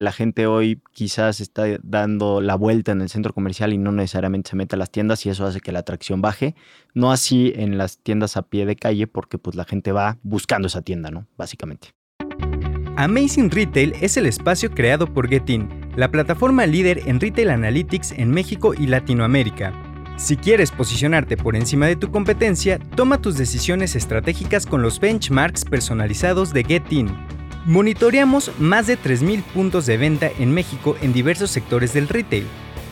La gente hoy quizás está dando la vuelta en el centro comercial y no necesariamente se mete a las tiendas y eso hace que la atracción baje. No así en las tiendas a pie de calle porque pues la gente va buscando esa tienda, ¿no? Básicamente. Amazing Retail es el espacio creado por Getin, la plataforma líder en retail analytics en México y Latinoamérica. Si quieres posicionarte por encima de tu competencia, toma tus decisiones estratégicas con los benchmarks personalizados de Getin. Monitoreamos más de 3.000 puntos de venta en México en diversos sectores del retail.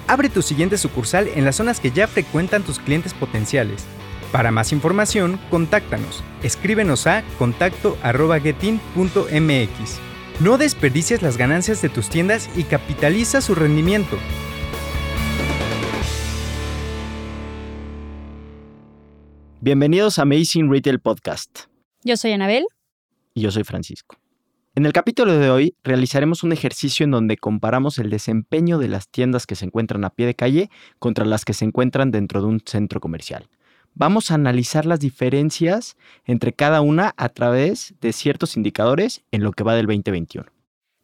Abre tu siguiente sucursal en las zonas que ya frecuentan tus clientes potenciales. Para más información, contáctanos. Escríbenos a contacto.getin.mx. No desperdicies las ganancias de tus tiendas y capitaliza su rendimiento. Bienvenidos a Amazing Retail Podcast. Yo soy Anabel. Y yo soy Francisco. En el capítulo de hoy realizaremos un ejercicio en donde comparamos el desempeño de las tiendas que se encuentran a pie de calle contra las que se encuentran dentro de un centro comercial. Vamos a analizar las diferencias entre cada una a través de ciertos indicadores en lo que va del 2021.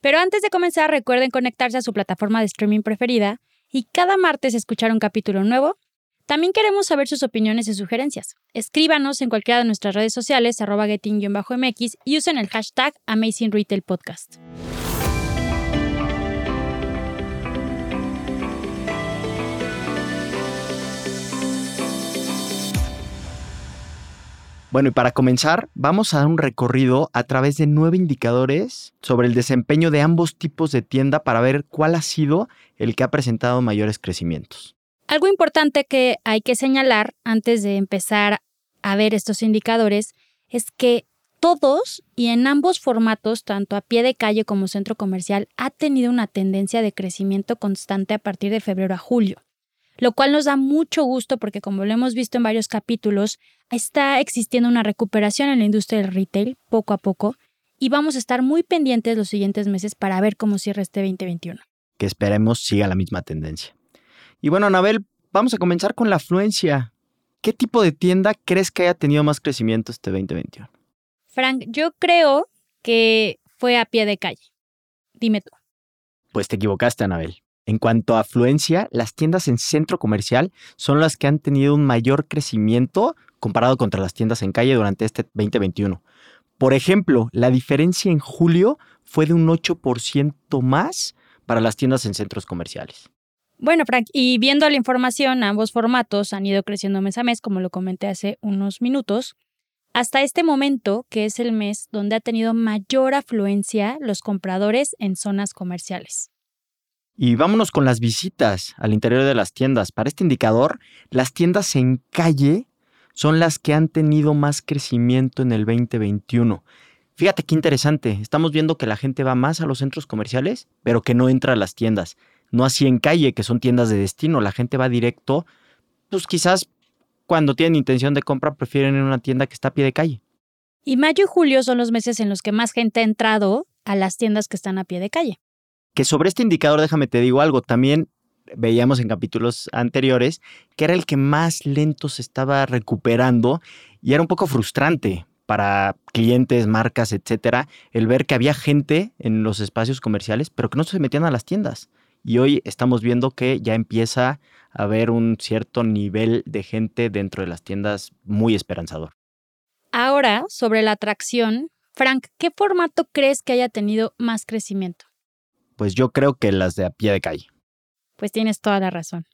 Pero antes de comenzar, recuerden conectarse a su plataforma de streaming preferida y cada martes escuchar un capítulo nuevo también queremos saber sus opiniones y sugerencias. Escríbanos en cualquiera de nuestras redes sociales, arroba getting-mx y usen el hashtag Amazing Retail Podcast. Bueno, y para comenzar, vamos a dar un recorrido a través de nueve indicadores sobre el desempeño de ambos tipos de tienda para ver cuál ha sido el que ha presentado mayores crecimientos. Algo importante que hay que señalar antes de empezar a ver estos indicadores es que todos y en ambos formatos, tanto a pie de calle como centro comercial, ha tenido una tendencia de crecimiento constante a partir de febrero a julio, lo cual nos da mucho gusto porque como lo hemos visto en varios capítulos, está existiendo una recuperación en la industria del retail poco a poco y vamos a estar muy pendientes los siguientes meses para ver cómo cierra este 2021. Que esperemos siga la misma tendencia. Y bueno, Anabel, vamos a comenzar con la afluencia. ¿Qué tipo de tienda crees que haya tenido más crecimiento este 2021? Frank, yo creo que fue a pie de calle. Dime tú. Pues te equivocaste, Anabel. En cuanto a afluencia, las tiendas en centro comercial son las que han tenido un mayor crecimiento comparado contra las tiendas en calle durante este 2021. Por ejemplo, la diferencia en julio fue de un 8% más para las tiendas en centros comerciales. Bueno, Frank, y viendo la información, ambos formatos han ido creciendo mes a mes, como lo comenté hace unos minutos, hasta este momento, que es el mes donde ha tenido mayor afluencia los compradores en zonas comerciales. Y vámonos con las visitas al interior de las tiendas. Para este indicador, las tiendas en calle son las que han tenido más crecimiento en el 2021. Fíjate qué interesante, estamos viendo que la gente va más a los centros comerciales, pero que no entra a las tiendas no así en calle, que son tiendas de destino. La gente va directo, pues quizás cuando tienen intención de compra prefieren ir a una tienda que está a pie de calle. Y mayo y julio son los meses en los que más gente ha entrado a las tiendas que están a pie de calle. Que sobre este indicador, déjame te digo algo, también veíamos en capítulos anteriores que era el que más lento se estaba recuperando y era un poco frustrante para clientes, marcas, etcétera, el ver que había gente en los espacios comerciales, pero que no se metían a las tiendas y hoy estamos viendo que ya empieza a haber un cierto nivel de gente dentro de las tiendas muy esperanzador. Ahora, sobre la atracción, Frank, ¿qué formato crees que haya tenido más crecimiento? Pues yo creo que las de a pie de calle. Pues tienes toda la razón.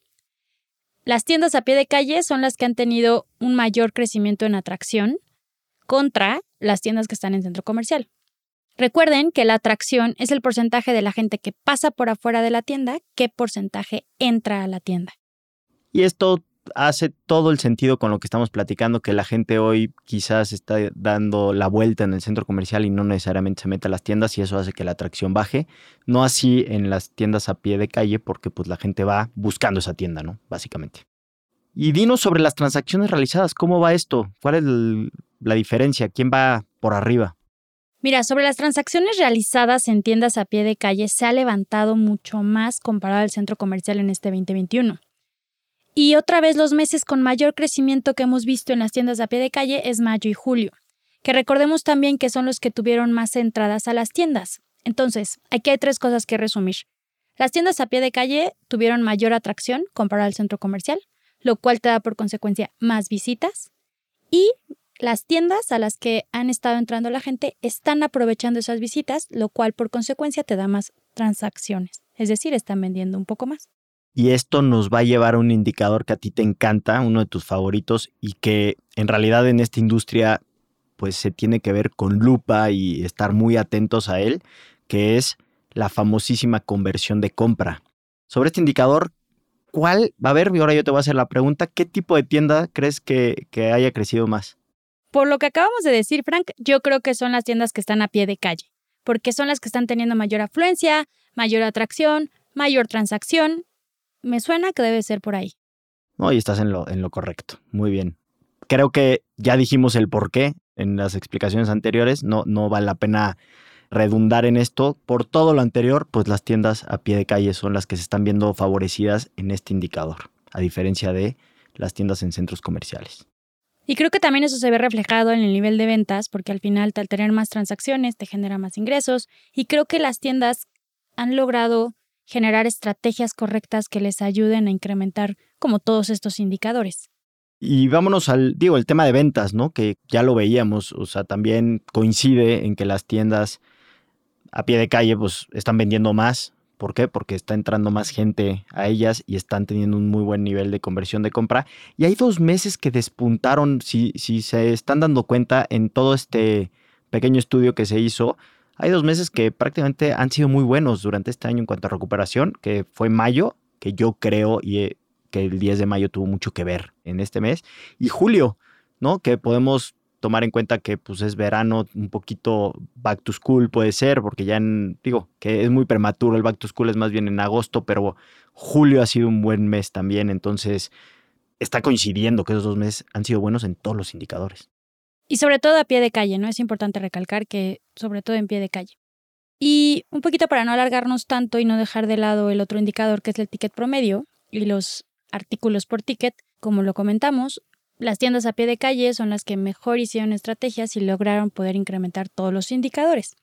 Las tiendas a pie de calle son las que han tenido un mayor crecimiento en atracción contra las tiendas que están en centro comercial. Recuerden que la atracción es el porcentaje de la gente que pasa por afuera de la tienda, qué porcentaje entra a la tienda. Y esto hace todo el sentido con lo que estamos platicando, que la gente hoy quizás está dando la vuelta en el centro comercial y no necesariamente se mete a las tiendas y eso hace que la atracción baje. No así en las tiendas a pie de calle, porque pues la gente va buscando esa tienda, ¿no? Básicamente. Y dinos sobre las transacciones realizadas, ¿cómo va esto? ¿Cuál es la diferencia? ¿Quién va por arriba? Mira, sobre las transacciones realizadas en tiendas a pie de calle se ha levantado mucho más comparado al centro comercial en este 2021. Y otra vez los meses con mayor crecimiento que hemos visto en las tiendas a pie de calle es mayo y julio, que recordemos también que son los que tuvieron más entradas a las tiendas. Entonces, aquí hay tres cosas que resumir. Las tiendas a pie de calle tuvieron mayor atracción comparado al centro comercial, lo cual te da por consecuencia más visitas. Y las tiendas a las que han estado entrando la gente están aprovechando esas visitas, lo cual por consecuencia te da más transacciones. Es decir, están vendiendo un poco más. Y esto nos va a llevar a un indicador que a ti te encanta, uno de tus favoritos, y que en realidad en esta industria pues se tiene que ver con lupa y estar muy atentos a él, que es la famosísima conversión de compra. Sobre este indicador, ¿cuál va a haber? Y ahora yo te voy a hacer la pregunta, ¿qué tipo de tienda crees que, que haya crecido más? Por lo que acabamos de decir, Frank, yo creo que son las tiendas que están a pie de calle, porque son las que están teniendo mayor afluencia, mayor atracción, mayor transacción. Me suena que debe ser por ahí. No, y estás en lo, en lo correcto. Muy bien. Creo que ya dijimos el por qué en las explicaciones anteriores. No, no vale la pena redundar en esto. Por todo lo anterior, pues las tiendas a pie de calle son las que se están viendo favorecidas en este indicador, a diferencia de las tiendas en centros comerciales. Y creo que también eso se ve reflejado en el nivel de ventas, porque al final, al tener más transacciones, te genera más ingresos. Y creo que las tiendas han logrado generar estrategias correctas que les ayuden a incrementar como todos estos indicadores. Y vámonos al, digo, el tema de ventas, ¿no? Que ya lo veíamos, o sea, también coincide en que las tiendas a pie de calle pues están vendiendo más, ¿Por qué? Porque está entrando más gente a ellas y están teniendo un muy buen nivel de conversión de compra. Y hay dos meses que despuntaron, si, si se están dando cuenta en todo este pequeño estudio que se hizo, hay dos meses que prácticamente han sido muy buenos durante este año en cuanto a recuperación, que fue mayo, que yo creo y, eh, que el 10 de mayo tuvo mucho que ver en este mes, y julio, ¿no? Que podemos tomar en cuenta que pues es verano, un poquito back to school puede ser, porque ya digo, que es muy prematuro, el back to school es más bien en agosto, pero julio ha sido un buen mes también, entonces está coincidiendo que esos dos meses han sido buenos en todos los indicadores. Y sobre todo a pie de calle, ¿no? Es importante recalcar que sobre todo en pie de calle. Y un poquito para no alargarnos tanto y no dejar de lado el otro indicador que es el ticket promedio y los artículos por ticket, como lo comentamos, las tiendas a pie de calle son las que mejor hicieron estrategias y lograron poder incrementar todos los indicadores.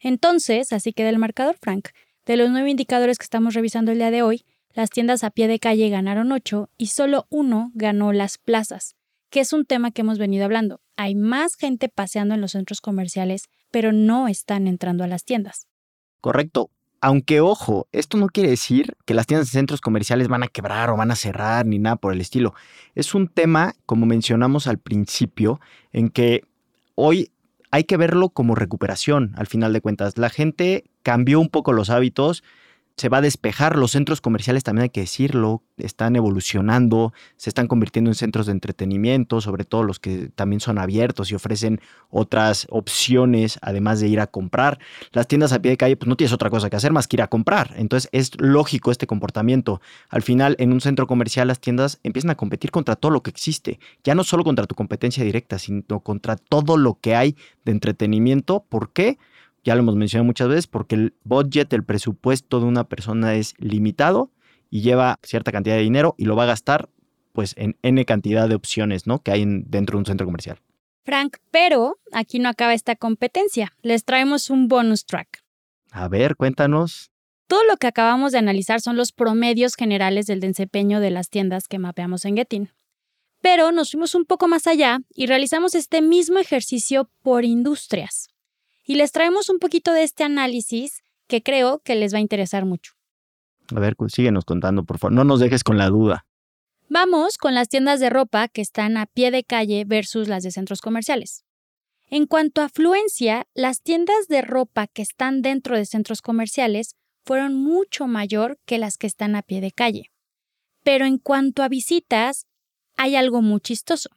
Entonces, así queda el marcador, Frank. De los nueve indicadores que estamos revisando el día de hoy, las tiendas a pie de calle ganaron ocho y solo uno ganó las plazas, que es un tema que hemos venido hablando. Hay más gente paseando en los centros comerciales, pero no están entrando a las tiendas. Correcto. Aunque ojo, esto no quiere decir que las tiendas de centros comerciales van a quebrar o van a cerrar ni nada por el estilo. Es un tema, como mencionamos al principio, en que hoy hay que verlo como recuperación, al final de cuentas. La gente cambió un poco los hábitos, se va a despejar. Los centros comerciales, también hay que decirlo, están evolucionando, se están convirtiendo en centros de entretenimiento, sobre todo los que también son abiertos y ofrecen otras opciones, además de ir a comprar. Las tiendas a pie de calle, pues no tienes otra cosa que hacer más que ir a comprar. Entonces es lógico este comportamiento. Al final, en un centro comercial, las tiendas empiezan a competir contra todo lo que existe. Ya no solo contra tu competencia directa, sino contra todo lo que hay de entretenimiento. ¿Por qué? Ya lo hemos mencionado muchas veces, porque el budget, el presupuesto de una persona es limitado y lleva cierta cantidad de dinero y lo va a gastar pues en N cantidad de opciones ¿no? que hay dentro de un centro comercial. Frank, pero aquí no acaba esta competencia. Les traemos un bonus track. A ver, cuéntanos. Todo lo que acabamos de analizar son los promedios generales del desempeño de las tiendas que mapeamos en Getin. Pero nos fuimos un poco más allá y realizamos este mismo ejercicio por industrias y les traemos un poquito de este análisis que creo que les va a interesar mucho. A ver, síguenos contando, por favor. No nos dejes con la duda. Vamos con las tiendas de ropa que están a pie de calle versus las de centros comerciales. En cuanto a afluencia, las tiendas de ropa que están dentro de centros comerciales fueron mucho mayor que las que están a pie de calle. Pero en cuanto a visitas, hay algo muy chistoso.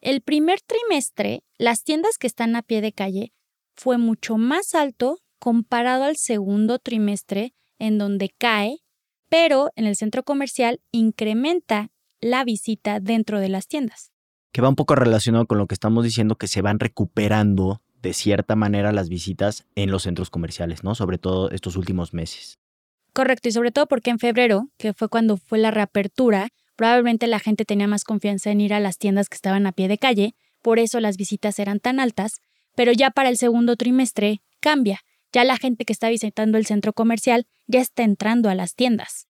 El primer trimestre, las tiendas que están a pie de calle fue mucho más alto comparado al segundo trimestre en donde cae, pero en el centro comercial incrementa la visita dentro de las tiendas. Que va un poco relacionado con lo que estamos diciendo, que se van recuperando de cierta manera las visitas en los centros comerciales, ¿no? Sobre todo estos últimos meses. Correcto, y sobre todo porque en febrero, que fue cuando fue la reapertura, probablemente la gente tenía más confianza en ir a las tiendas que estaban a pie de calle, por eso las visitas eran tan altas, pero ya para el segundo trimestre cambia. Ya la gente que está visitando el centro comercial ya está entrando a las tiendas.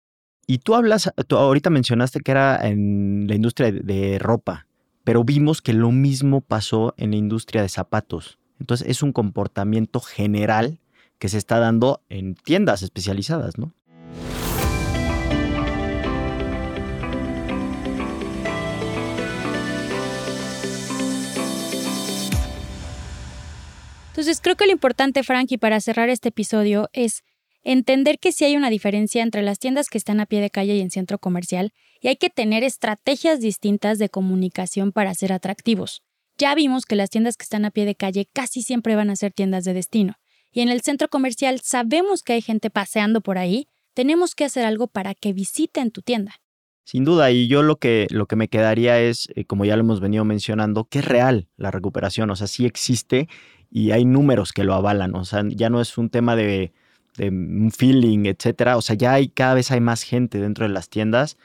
Y tú hablas, tú ahorita mencionaste que era en la industria de ropa, pero vimos que lo mismo pasó en la industria de zapatos. Entonces es un comportamiento general que se está dando en tiendas especializadas, ¿no? Entonces creo que lo importante, Frankie, para cerrar este episodio es entender que sí hay una diferencia entre las tiendas que están a pie de calle y en centro comercial y hay que tener estrategias distintas de comunicación para ser atractivos. Ya vimos que las tiendas que están a pie de calle casi siempre van a ser tiendas de destino. Y en el centro comercial sabemos que hay gente paseando por ahí, tenemos que hacer algo para que visiten tu tienda. Sin duda, y yo lo que, lo que me quedaría es, eh, como ya lo hemos venido mencionando, que es real la recuperación, o sea, sí existe y hay números que lo avalan, o sea, ya no es un tema de, un feeling, etcétera, o sea, ya hay cada vez hay más gente dentro de las tiendas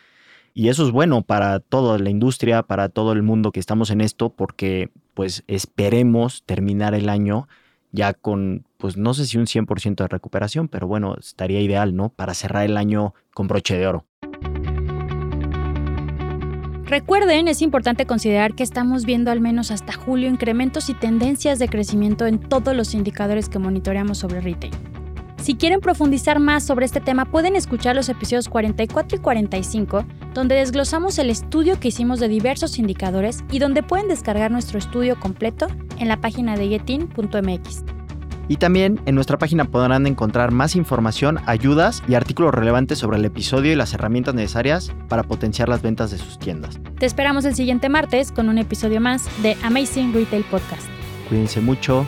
y eso es bueno para toda la industria, para todo el mundo que estamos en esto, porque pues esperemos terminar el año ya con, pues no sé si un 100% de recuperación, pero bueno, estaría ideal, ¿no? Para cerrar el año con broche de oro. Recuerden, es importante considerar que estamos viendo al menos hasta julio incrementos y tendencias de crecimiento en todos los indicadores que monitoreamos sobre retail. Si quieren profundizar más sobre este tema, pueden escuchar los episodios 44 y 45, donde desglosamos el estudio que hicimos de diversos indicadores y donde pueden descargar nuestro estudio completo en la página de getin.mx. Y también en nuestra página podrán encontrar más información, ayudas y artículos relevantes sobre el episodio y las herramientas necesarias para potenciar las ventas de sus tiendas. Te esperamos el siguiente martes con un episodio más de Amazing Retail Podcast. Cuídense mucho,